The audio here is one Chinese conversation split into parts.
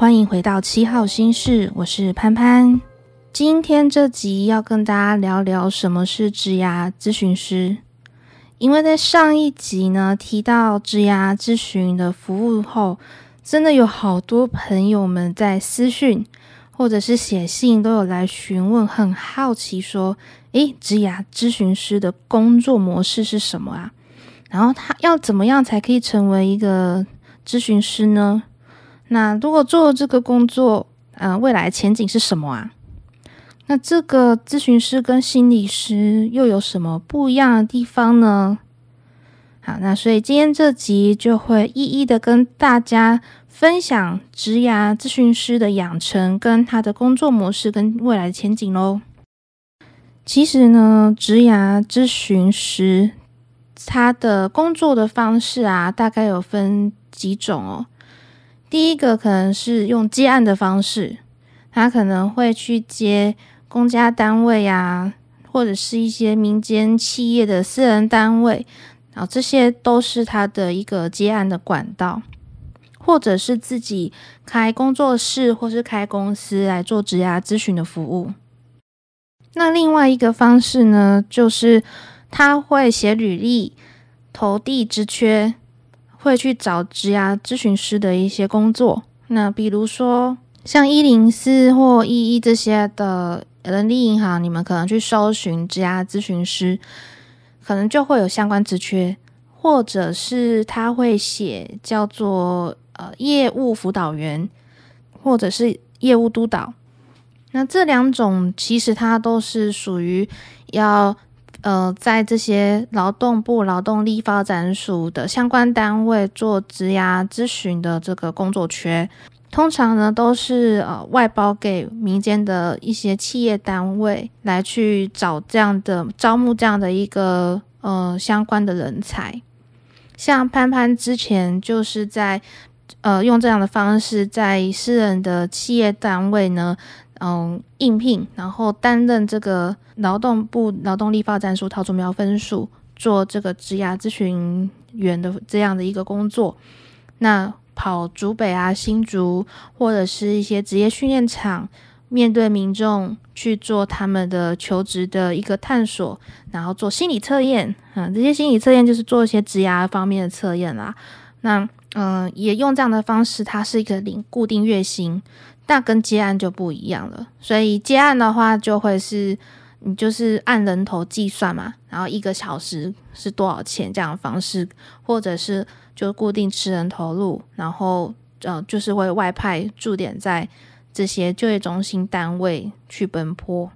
欢迎回到七号心事，我是潘潘。今天这集要跟大家聊聊什么是职涯咨询师，因为在上一集呢提到职涯咨询的服务后，真的有好多朋友们在私讯或者是写信都有来询问，很好奇说，诶，职涯咨询师的工作模式是什么啊？然后他要怎么样才可以成为一个咨询师呢？那如果做这个工作，呃，未来前景是什么啊？那这个咨询师跟心理师又有什么不一样的地方呢？好，那所以今天这集就会一一的跟大家分享职涯咨询师的养成跟他的工作模式跟未来的前景喽。其实呢，职涯咨询师他的工作的方式啊，大概有分几种哦。第一个可能是用接案的方式，他可能会去接公家单位啊，或者是一些民间企业的私人单位，然后这些都是他的一个接案的管道，或者是自己开工作室或是开公司来做职涯咨询的服务。那另外一个方式呢，就是他会写履历，投递职缺。会去找职涯咨询师的一些工作，那比如说像一零四或一一这些的人力银行，你们可能去搜寻职涯咨询师，可能就会有相关职缺，或者是他会写叫做呃业务辅导员，或者是业务督导，那这两种其实它都是属于要。呃，在这些劳动部劳动力发展署的相关单位做职涯咨询的这个工作缺，通常呢都是呃外包给民间的一些企业单位来去找这样的招募这样的一个呃相关的人才。像潘潘之前就是在呃用这样的方式，在私人的企业单位呢。嗯，应聘，然后担任这个劳动部劳动力发展署桃竹苗分署做这个职涯咨询员的这样的一个工作。那跑竹北啊、新竹或者是一些职业训练场，面对民众去做他们的求职的一个探索，然后做心理测验。嗯，这些心理测验就是做一些职涯方面的测验啦。那嗯，也用这样的方式，它是一个领固定月薪。那跟接案就不一样了，所以接案的话就会是你就是按人头计算嘛，然后一个小时是多少钱这样的方式，或者是就固定吃人投入，然后呃就是会外派驻点在这些就业中心单位去奔波。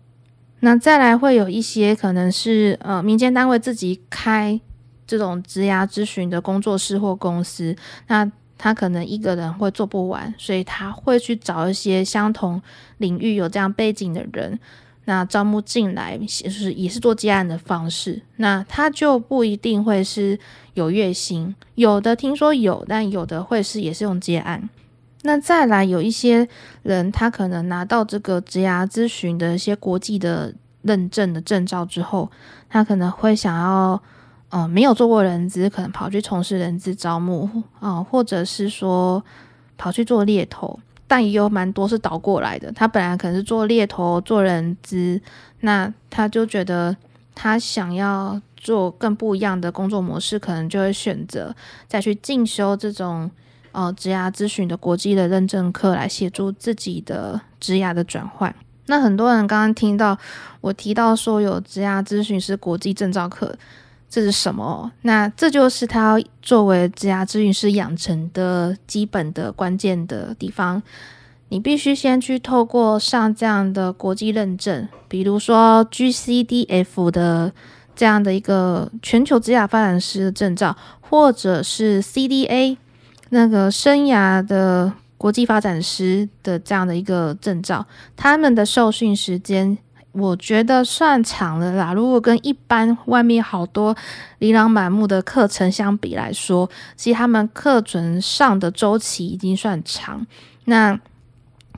那再来会有一些可能是呃民间单位自己开这种职涯咨询的工作室或公司，那。他可能一个人会做不完，所以他会去找一些相同领域有这样背景的人，那招募进来，就是也是做接案的方式。那他就不一定会是有月薪，有的听说有，但有的会是也是用接案。那再来有一些人，他可能拿到这个职涯咨询的一些国际的认证的证照之后，他可能会想要。嗯、没有做过人资，可能跑去从事人资招募啊、或者是说跑去做猎头，但也有蛮多是倒过来的。他本来可能是做猎头、做人资，那他就觉得他想要做更不一样的工作模式，可能就会选择再去进修这种呃职涯咨询的国际的认证课，来协助自己的职涯的转换。那很多人刚刚听到我提到说有职涯咨询师国际证照课。这是什么？那这就是他作为职涯咨询师养成的基本的关键的地方。你必须先去透过上这样的国际认证，比如说 GCDF 的这样的一个全球职涯发展师的证照，或者是 CDA 那个生涯的国际发展师的这样的一个证照，他们的受训时间。我觉得算长了啦。如果跟一般外面好多琳琅满目的课程相比来说，其实他们课程上的周期已经算长。那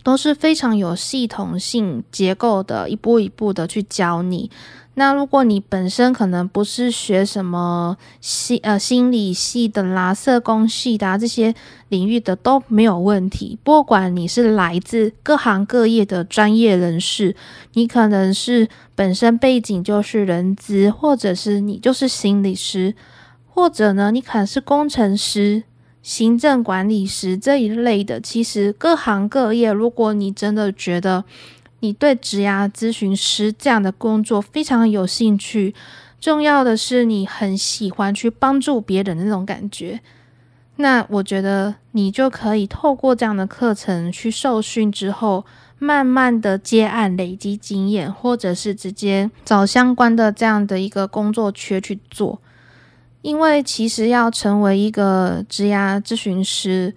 都是非常有系统性结构的，一步一步的去教你。那如果你本身可能不是学什么心呃心理系的啦、社工系的啊，这些领域的都没有问题。不管你是来自各行各业的专业人士，你可能是本身背景就是人资，或者是你就是心理师，或者呢你可能是工程师、行政管理师这一类的。其实各行各业，如果你真的觉得，你对职涯咨询师这样的工作非常有兴趣，重要的是你很喜欢去帮助别人那种感觉。那我觉得你就可以透过这样的课程去受训之后，慢慢的接案累积经验，或者是直接找相关的这样的一个工作缺去做。因为其实要成为一个职涯咨询师。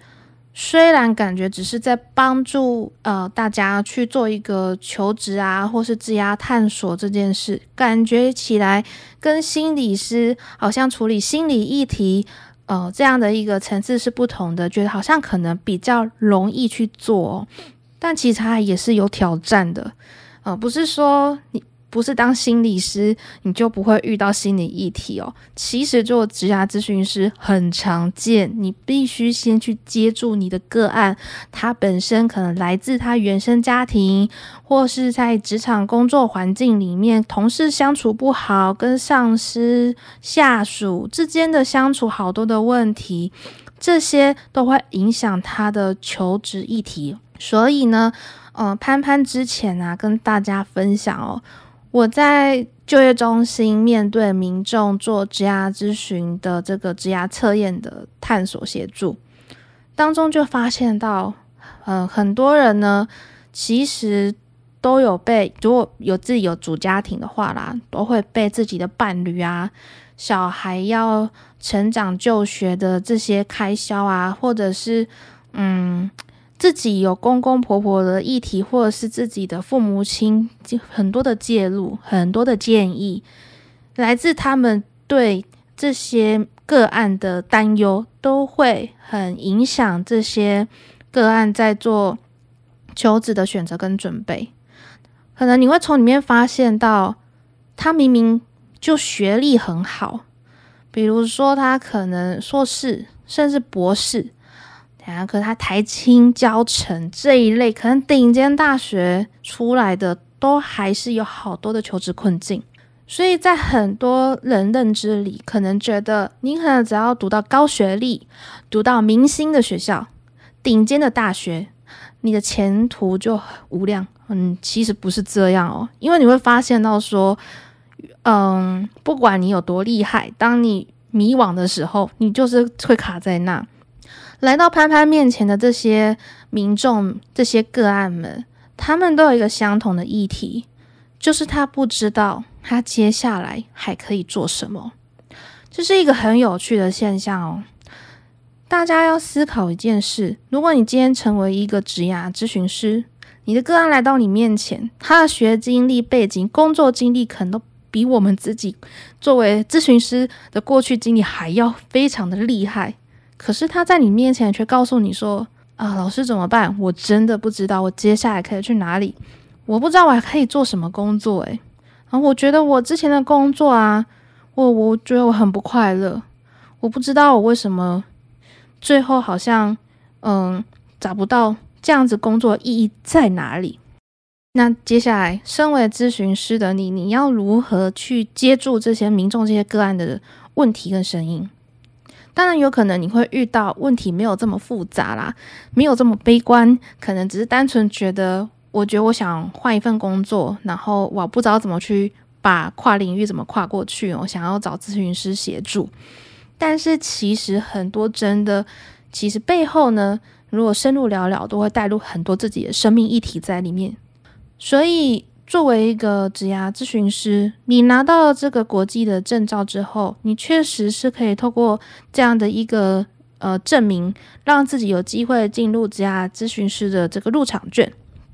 虽然感觉只是在帮助呃大家去做一个求职啊，或是职涯探索这件事，感觉起来跟心理师好像处理心理议题，呃这样的一个层次是不同的，觉得好像可能比较容易去做，但其实它也是有挑战的，呃不是说你。不是当心理师，你就不会遇到心理议题哦。其实做职涯咨询师很常见，你必须先去接触你的个案，他本身可能来自他原生家庭，或是在职场工作环境里面，同事相处不好，跟上司、下属之间的相处好多的问题，这些都会影响他的求职议题。所以呢，呃，潘潘之前啊，跟大家分享哦。我在就业中心面对民众做职涯咨询的这个职涯测验的探索协助当中，就发现到，呃，很多人呢，其实都有被，如果有自己有主家庭的话啦，都会被自己的伴侣啊、小孩要成长就学的这些开销啊，或者是嗯。自己有公公婆婆的议题，或者是自己的父母亲，很多的介入，很多的建议，来自他们对这些个案的担忧，都会很影响这些个案在做求职的选择跟准备。可能你会从里面发现到，他明明就学历很好，比如说他可能硕士，甚至博士。可是他台清交成这一类，可能顶尖大学出来的，都还是有好多的求职困境。所以在很多人认知里，可能觉得你可能只要读到高学历，读到明星的学校、顶尖的大学，你的前途就无量。嗯，其实不是这样哦，因为你会发现到说，嗯，不管你有多厉害，当你迷惘的时候，你就是会卡在那。来到潘潘面前的这些民众、这些个案们，他们都有一个相同的议题，就是他不知道他接下来还可以做什么。这是一个很有趣的现象哦。大家要思考一件事：如果你今天成为一个职涯咨询师，你的个案来到你面前，他的学经历、背景、工作经历，可能都比我们自己作为咨询师的过去经历还要非常的厉害。可是他在你面前却告诉你说：“啊，老师怎么办？我真的不知道我接下来可以去哪里，我不知道我还可以做什么工作。”诶，啊，我觉得我之前的工作啊，我我觉得我很不快乐，我不知道我为什么最后好像嗯找不到这样子工作意义在哪里。那接下来，身为咨询师的你，你要如何去接住这些民众这些个案的问题跟声音？当然有可能你会遇到问题没有这么复杂啦，没有这么悲观，可能只是单纯觉得，我觉得我想换一份工作，然后我不知道怎么去把跨领域怎么跨过去，我想要找咨询师协助。但是其实很多真的，其实背后呢，如果深入聊聊，都会带入很多自己的生命议题在里面，所以。作为一个职涯咨询师，你拿到这个国际的证照之后，你确实是可以透过这样的一个呃证明，让自己有机会进入职涯咨询师的这个入场券。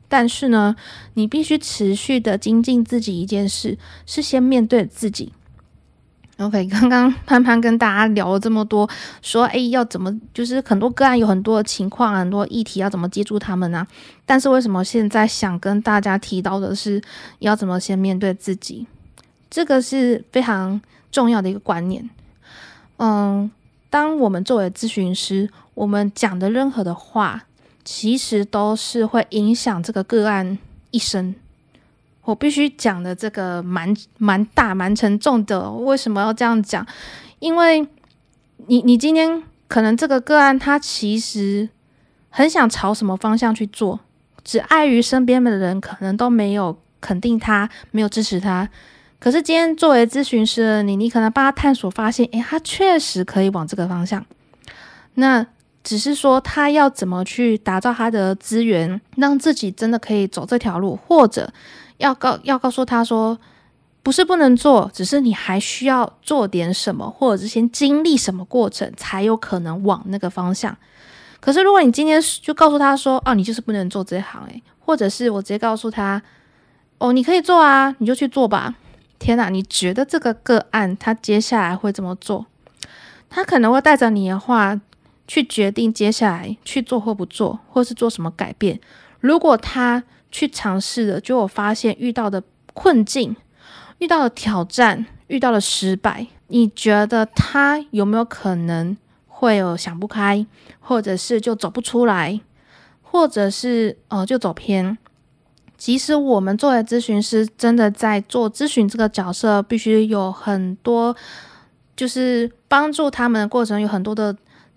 但是呢，你必须持续的精进自己一件事，是先面对自己。OK，刚刚潘潘跟大家聊了这么多，说哎，要怎么就是很多个案有很多的情况，很多议题要怎么接住他们呢？但是为什么现在想跟大家提到的是要怎么先面对自己？这个是非常重要的一个观念。嗯，当我们作为咨询师，我们讲的任何的话，其实都是会影响这个个案一生。我必须讲的这个蛮蛮大蛮沉重的，为什么要这样讲？因为你你今天可能这个个案他其实很想朝什么方向去做，只碍于身边的人可能都没有肯定他，没有支持他。可是今天作为咨询师的你，你可能帮他探索发现，诶，他确实可以往这个方向。那只是说他要怎么去打造他的资源，让自己真的可以走这条路，或者。要告要告诉他说，不是不能做，只是你还需要做点什么，或者是先经历什么过程，才有可能往那个方向。可是如果你今天就告诉他说，哦，你就是不能做这行，诶，或者是我直接告诉他，哦，你可以做啊，你就去做吧。天哪，你觉得这个个案他接下来会怎么做？他可能会带着你的话去决定接下来去做或不做，或是做什么改变。如果他去尝试的，就我发现遇到的困境、遇到的挑战、遇到的失败，你觉得他有没有可能会有想不开，或者是就走不出来，或者是呃就走偏？即使我们作为咨询师，真的在做咨询这个角色，必须有很多，就是帮助他们的过程，有很多的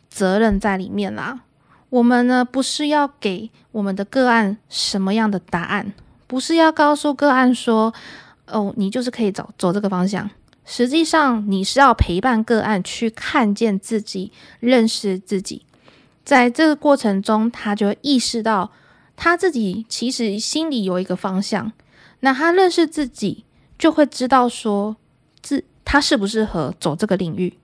责任在里面啦。我们呢，不是要给我们的个案什么样的答案，不是要告诉个案说，哦，你就是可以走走这个方向。实际上，你是要陪伴个案去看见自己，认识自己。在这个过程中，他就会意识到他自己其实心里有一个方向。那他认识自己，就会知道说，自他适不适合走这个领域。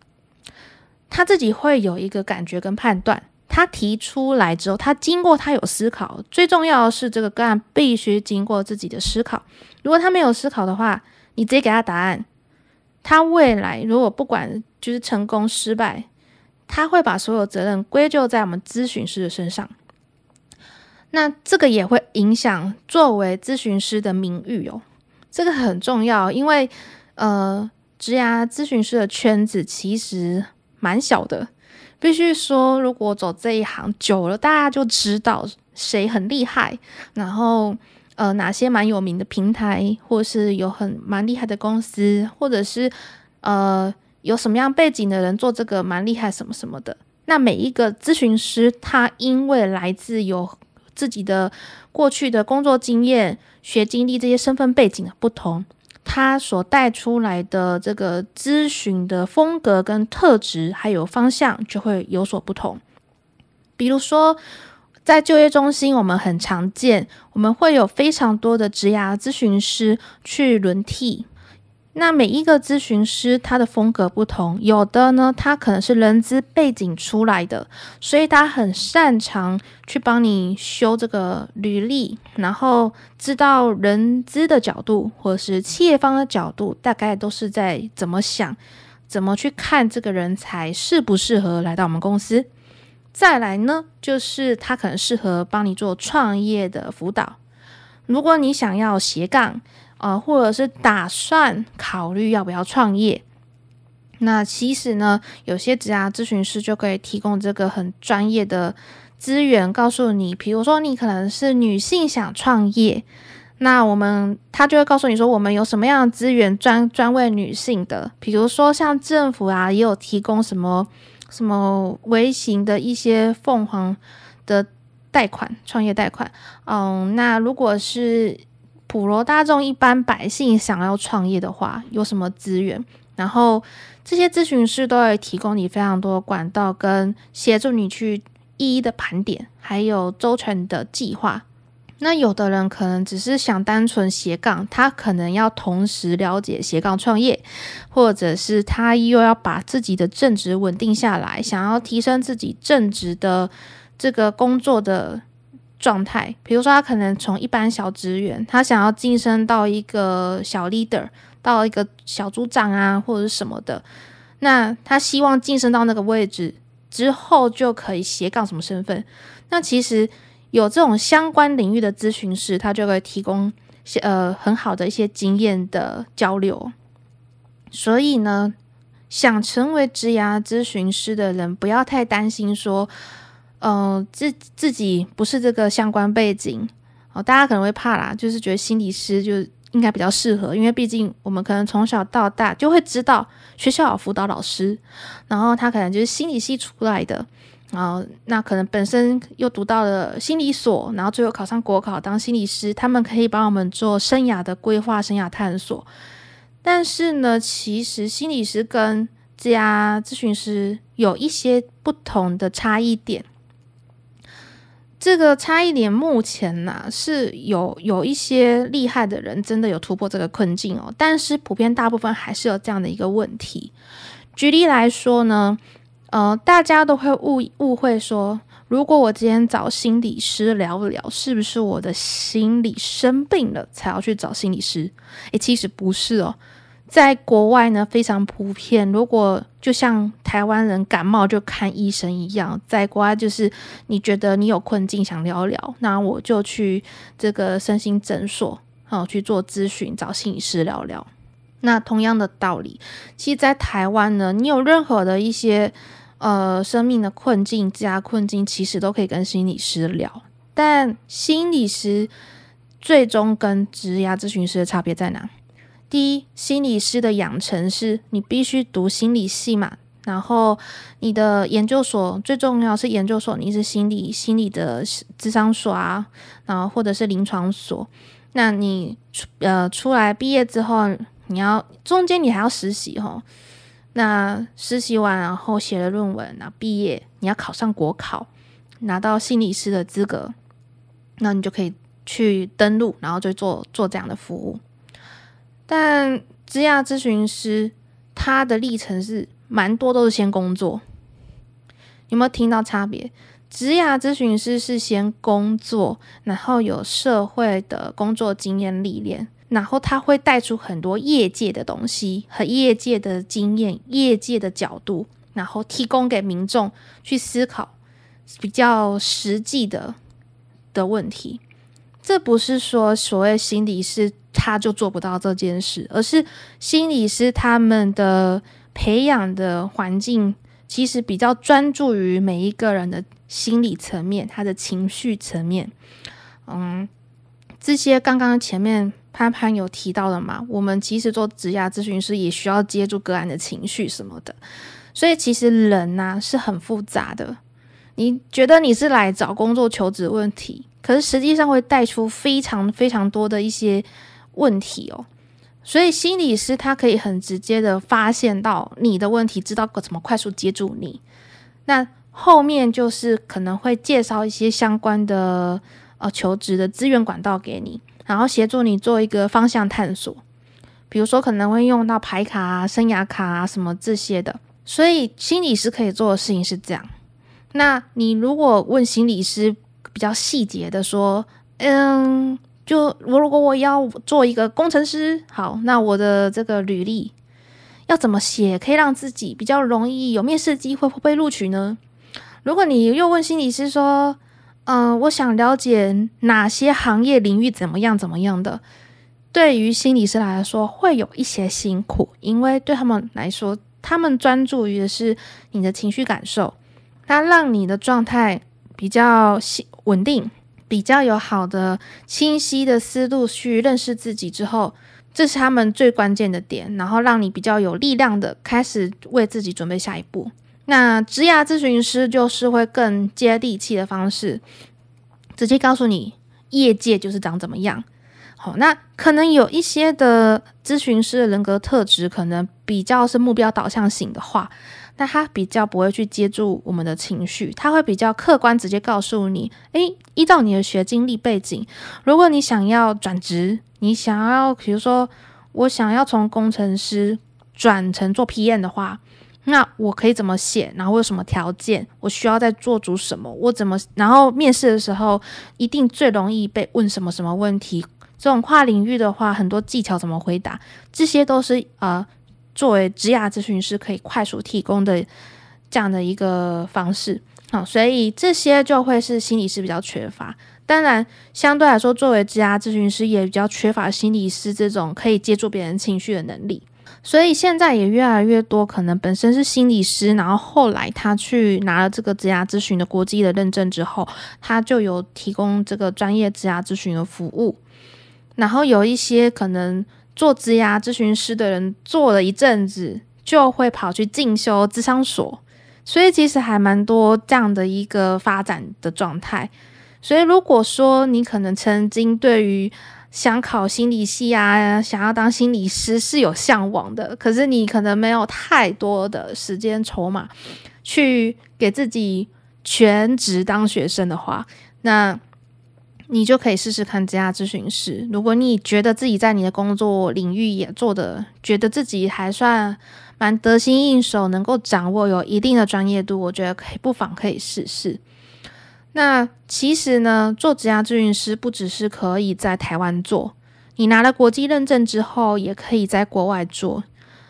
他自己会有一个感觉跟判断。他提出来之后，他经过他有思考，最重要的是这个个案必须经过自己的思考。如果他没有思考的话，你直接给他答案，他未来如果不管就是成功失败，他会把所有责任归咎在我们咨询师的身上。那这个也会影响作为咨询师的名誉哦，这个很重要，因为呃，职涯咨询师的圈子其实蛮小的。必须说，如果走这一行久了，大家就知道谁很厉害，然后呃哪些蛮有名的平台，或是有很蛮厉害的公司，或者是呃有什么样背景的人做这个蛮厉害什么什么的。那每一个咨询师，他因为来自有自己的过去的工作经验、学经历这些身份背景的不同。他所带出来的这个咨询的风格跟特质，还有方向就会有所不同。比如说，在就业中心，我们很常见，我们会有非常多的职涯咨询师去轮替。那每一个咨询师他的风格不同，有的呢，他可能是人资背景出来的，所以他很擅长去帮你修这个履历，然后知道人资的角度或者是企业方的角度，大概都是在怎么想，怎么去看这个人才适不适合来到我们公司。再来呢，就是他可能适合帮你做创业的辅导，如果你想要斜杠。呃，或者是打算考虑要不要创业，那其实呢，有些职涯咨询师就可以提供这个很专业的资源，告诉你，比如说你可能是女性想创业，那我们他就会告诉你说，我们有什么样的资源专专为女性的，比如说像政府啊，也有提供什么什么微型的一些凤凰的贷款，创业贷款，嗯，那如果是。普罗大众一般百姓想要创业的话，有什么资源？然后这些咨询师都会提供你非常多管道，跟协助你去一一的盘点，还有周全的计划。那有的人可能只是想单纯斜杠，他可能要同时了解斜杠创业，或者是他又要把自己的正职稳定下来，想要提升自己正职的这个工作的。状态，比如说他可能从一般小职员，他想要晋升到一个小 leader，到一个小组长啊，或者是什么的，那他希望晋升到那个位置之后，就可以斜杠什么身份。那其实有这种相关领域的咨询师，他就会提供呃很好的一些经验的交流。所以呢，想成为职涯咨询师的人，不要太担心说。呃，自自己不是这个相关背景哦，大家可能会怕啦，就是觉得心理师就应该比较适合，因为毕竟我们可能从小到大就会知道学校有辅导老师，然后他可能就是心理系出来的，然后那可能本身又读到了心理所，然后最后考上国考当心理师，他们可以帮我们做生涯的规划、生涯探索。但是呢，其实心理师跟家咨询师有一些不同的差异点。这个差异点目前呢、是有有一些厉害的人真的有突破这个困境哦，但是普遍大部分还是有这样的一个问题。举例来说呢，呃，大家都会误误会说，如果我今天找心理师聊不聊，是不是我的心理生病了才要去找心理师？诶，其实不是哦。在国外呢，非常普遍。如果就像台湾人感冒就看医生一样，在国外就是你觉得你有困境想聊聊，那我就去这个身心诊所，好去做咨询，找心理师聊聊。那同样的道理，其实，在台湾呢，你有任何的一些呃生命的困境、职业困境，其实都可以跟心理师聊。但心理师最终跟职业咨询师的差别在哪？第一，心理师的养成是你必须读心理系嘛，然后你的研究所最重要是研究所，你是心理心理的智商所啊，然后或者是临床所，那你出呃出来毕业之后，你要中间你还要实习哈，那实习完然后写了论文，然后毕业你要考上国考，拿到心理师的资格，那你就可以去登录，然后就做做这样的服务。但职涯咨询师他的历程是蛮多，都是先工作。有没有听到差别？职涯咨询师是先工作，然后有社会的工作经验历练，然后他会带出很多业界的东西和业界的经验、业界的角度，然后提供给民众去思考比较实际的的问题。这不是说所谓心理师他就做不到这件事，而是心理师他们的培养的环境其实比较专注于每一个人的心理层面，他的情绪层面。嗯，这些刚刚前面潘潘有提到的嘛，我们其实做职涯咨询师也需要接触个案的情绪什么的，所以其实人呐、是很复杂的。你觉得你是来找工作求职问题？可是实际上会带出非常非常多的一些问题哦，所以心理师他可以很直接的发现到你的问题，知道怎么快速接住你。那后面就是可能会介绍一些相关的呃求职的资源管道给你，然后协助你做一个方向探索。比如说可能会用到牌卡啊、生涯卡啊什么这些的。所以心理师可以做的事情是这样。那你如果问心理师，比较细节的说，嗯，就我如果我要做一个工程师，好，那我的这个履历要怎么写，可以让自己比较容易有面试机会，会被录取呢？如果你又问心理师说，嗯，我想了解哪些行业领域怎么样怎么样的，对于心理师来说会有一些辛苦，因为对他们来说，他们专注于的是你的情绪感受，它让你的状态比较稳定，比较有好的清晰的思路去认识自己之后，这是他们最关键的点，然后让你比较有力量的开始为自己准备下一步。那职涯咨询师就是会更接地气的方式，直接告诉你业界就是长怎么样。好，那可能有一些的咨询师的人格特质可能比较是目标导向型的话。那他比较不会去接住我们的情绪，他会比较客观，直接告诉你：诶，依照你的学经历背景，如果你想要转职，你想要，比如说我想要从工程师转成做 PM 的话，那我可以怎么写？然后我有什么条件？我需要再做足什么？我怎么？然后面试的时候一定最容易被问什么什么问题？这种跨领域的话，很多技巧怎么回答？这些都是呃，作为职涯咨询师可以快速提供的这样的一个方式。好，所以这些就会是心理师比较缺乏。当然，相对来说，作为职涯咨询师也比较缺乏心理师这种可以接触别人情绪的能力。所以现在也越来越多可能本身是心理师，然后后来他去拿了这个职涯咨询的国际的认证之后，他就有提供这个专业职涯咨询的服务。然后有一些可能做职涯咨询师的人做了一阵子，就会跑去进修智商所。所以其实还蛮多这样的一个发展的状态。所以如果说你可能曾经对于想考心理系啊，想要当心理师是有向往的，可是你可能没有太多的时间筹码去给自己全职当学生的话，那你就可以试试看职涯咨询师。如果你觉得自己在你的工作领域也做得，觉得自己还算蛮得心应手，能够掌握有一定的专业度，我觉得可以不妨可以试试。那其实呢，做职涯咨询师不只是可以在台湾做，你拿了国际认证之后，也可以在国外做。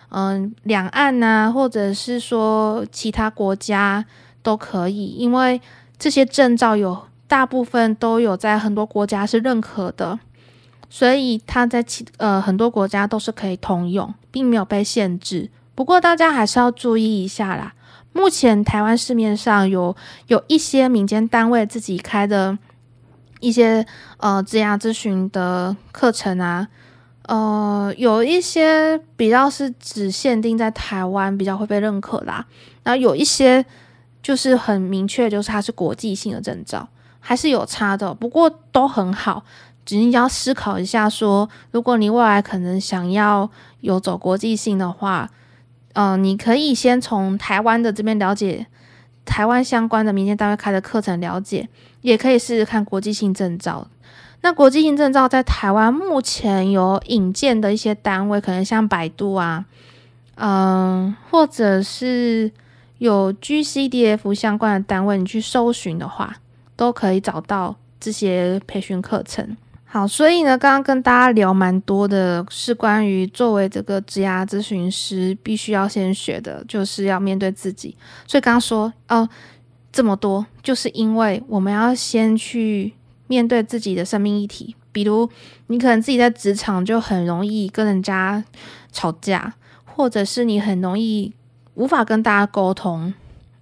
嗯，两岸呐，或者是说其他国家都可以，因为这些证照有大部分都有在很多国家是认可的，所以它在其呃很多国家都是可以通用，并没有被限制。不过大家还是要注意一下啦。目前台湾市面上有有一些民间单位自己开的一些呃职涯咨询的课程啊，呃，有一些比较是只限定在台湾比较会被认可啦，然后有一些就是很明确，就是它是国际性的证照，还是有差的，不过都很好，只是要思考一下说，如果你未来可能想要有走国际性的话。嗯、你可以先从台湾的这边了解台湾相关的民间单位开的课程了解，也可以试试看国际性证照。那国际性证照在台湾目前有引荐的一些单位，可能像百度啊，嗯、或者是有 GCDF 相关的单位，你去搜寻的话，都可以找到这些培训课程。好，所以呢，刚刚跟大家聊蛮多的，是关于作为这个职涯咨询师必须要先学的，就是要面对自己。所以刚刚说哦，这么多，就是因为我们要先去面对自己的生命议题。比如，你可能自己在职场就很容易跟人家吵架，或者是你很容易无法跟大家沟通。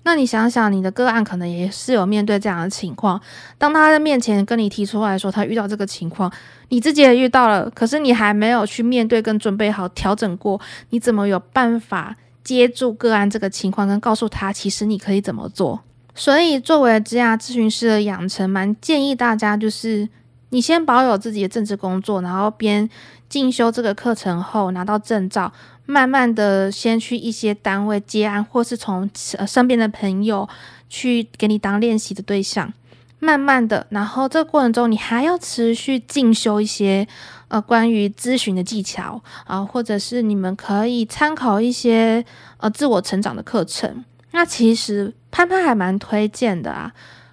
那你想想，你的个案可能也是有面对这样的情况。当他在面前跟你提出来说他遇到这个情况，你自己也遇到了，可是你还没有去面对跟准备好调整过，你怎么有办法接住个案这个情况，跟告诉他其实你可以怎么做？所以，作为职涯咨询师的养成，蛮建议大家就是你先保有自己的正职工作，然后边进修这个课程后拿到证照。慢慢的，先去一些单位接案，或是从身边的朋友去给你当练习的对象。慢慢的，然后这个过程中，你还要持续进修一些呃关于咨询的技巧啊、或者是你们可以参考一些呃自我成长的课程。那其实潘潘还蛮推荐的啊，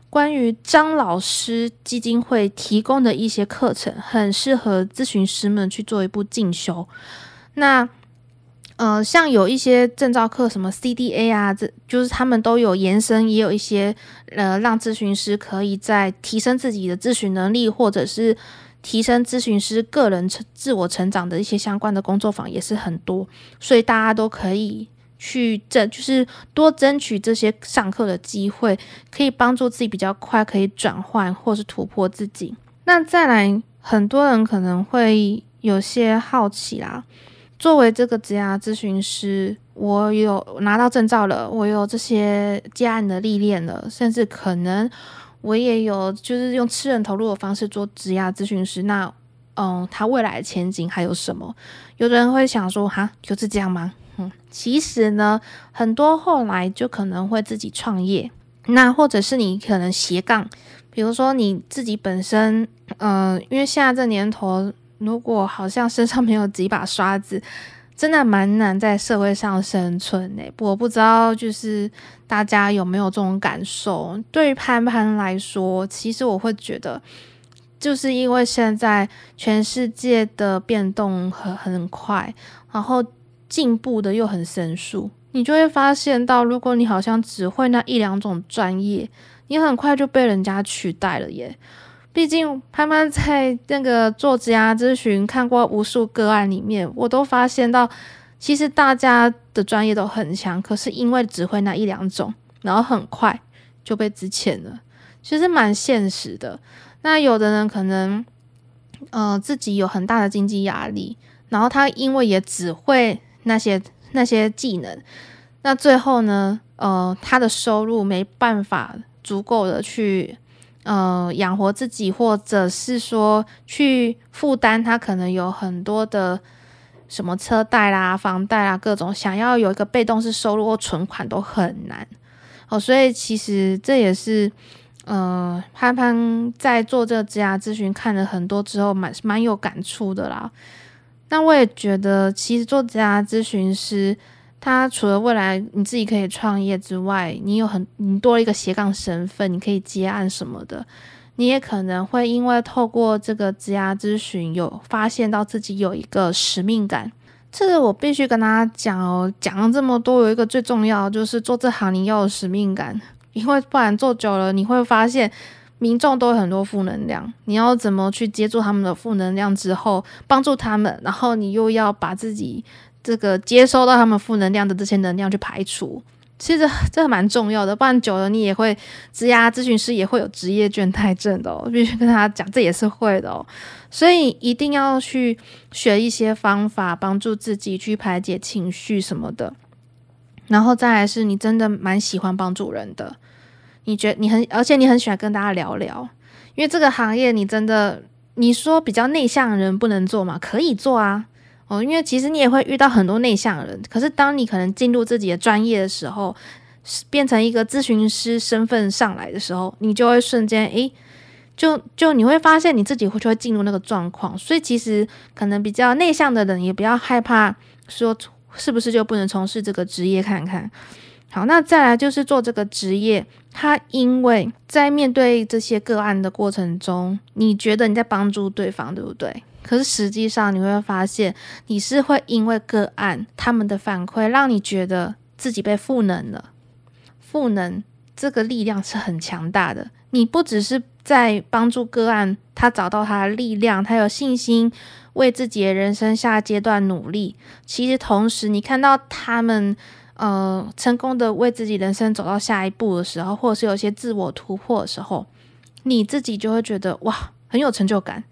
关于张老师基金会提供的一些课程，很适合咨询师们去做一步进修。那呃，像有一些证照课，什么 CDA 啊，这就是他们都有延伸，也有一些呃，让咨询师可以在提升自己的咨询能力，或者是提升咨询师个人成自我成长的一些相关的工作坊也是很多，所以大家都可以去争，就是多争取这些上课的机会，可以帮助自己比较快可以转换或是突破自己。那再来，很多人可能会有些好奇啦。作为这个职业咨询师，我有拿到证照了，我有这些接案的历练了，甚至可能我也有就是用吃人头路的方式做职业咨询师。那，嗯，他未来的前景还有什么？有的人会想说，哈，就是这样吗？嗯，其实呢，很多后来就可能会自己创业，那或者是你可能斜杠，比如说你自己本身，嗯，因为现在这年头。如果好像身上没有几把刷子，真的蛮难在社会上生存诶。我不知道就是大家有没有这种感受？对于潘潘来说，其实我会觉得，就是因为现在全世界的变动很很快，然后进步的又很神速，你就会发现到，如果你好像只会那一两种专业，你很快就被人家取代了耶。毕竟潘潘在那个作家咨询看过无数个案里面，我都发现到，其实大家的专业都很强，可是因为只会那一两种，然后很快就被资遣了，其实蛮现实的。那有的人可能，呃，自己有很大的经济压力，然后他因为也只会那些那些技能，那最后呢，呃，他的收入没办法足够的去。呃，养活自己，或者是说去负担他可能有很多的什么车贷啦、房贷啦，各种想要有一个被动式收入或存款都很难哦。所以其实这也是呃，潘潘在做这个职涯咨询看了很多之后，蛮蛮有感触的啦。那我也觉得，其实做职涯咨询师。他除了未来你自己可以创业之外，你有很你多了一个斜杠身份，你可以接案什么的。你也可能会因为透过这个职涯咨询，有发现到自己有一个使命感。这个我必须跟大家讲哦，讲了这么多，有一个最重要就是做这行你要有使命感，因为不然做久了你会发现民众都有很多负能量，你要怎么去接住他们的负能量之后帮助他们，然后你又要把自己。这个接收到他们负能量的这些能量去排除，其实这这蛮重要的，不然久了你也会职涯咨询师也会有职业倦怠症的哦，必须跟他讲，这也是会的哦。所以一定要去学一些方法，帮助自己去排解情绪什么的。然后再来是你真的蛮喜欢帮助人的，你觉你很，而且你很喜欢跟大家聊聊，因为这个行业你真的，你说比较内向的人不能做吗？可以做啊。哦，因为其实你也会遇到很多内向的人，可是当你可能进入自己的专业的时候，变成一个咨询师身份上来的时候，你就会瞬间，诶，就就你会发现你自己会就会进入那个状况。所以其实可能比较内向的人也不要害怕，说是不是就不能从事这个职业看看。好，那再来就是做这个职业，他因为在面对这些个案的过程中，你觉得你在帮助对方，对不对？可是实际上，你会发现你是会因为个案他们的反馈，让你觉得自己被赋能了。赋能这个力量是很强大的。你不只是在帮助个案，他找到他的力量，他有信心为自己的人生下阶段努力。其实同时，你看到他们呃成功的为自己人生走到下一步的时候，或者是有些自我突破的时候，你自己就会觉得哇，很有成就感。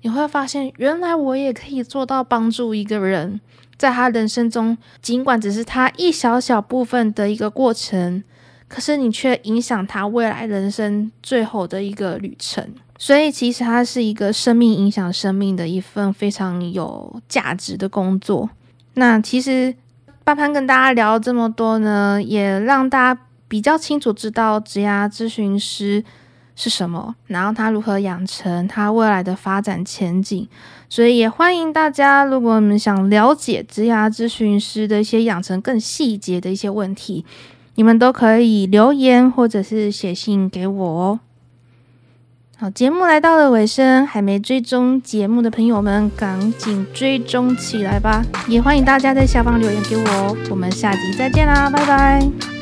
你会发现，原来我也可以做到帮助一个人，在他人生中，尽管只是他一小小部分的一个过程，可是你却影响他未来人生最后的一个旅程。所以，其实它是一个生命影响生命的一份非常有价值的工作。那其实潘潘跟大家聊这么多呢，也让大家比较清楚知道职涯咨询师。是什么？然后他如何养成他未来的发展前景？所以也欢迎大家，如果你们想了解职涯咨询师的一些养成更细节的一些问题，你们都可以留言或者是写信给我哦。好，节目来到了尾声，还没追踪节目的朋友们，赶紧追踪起来吧！也欢迎大家在下方留言给我哦。我们下集再见啦，拜拜。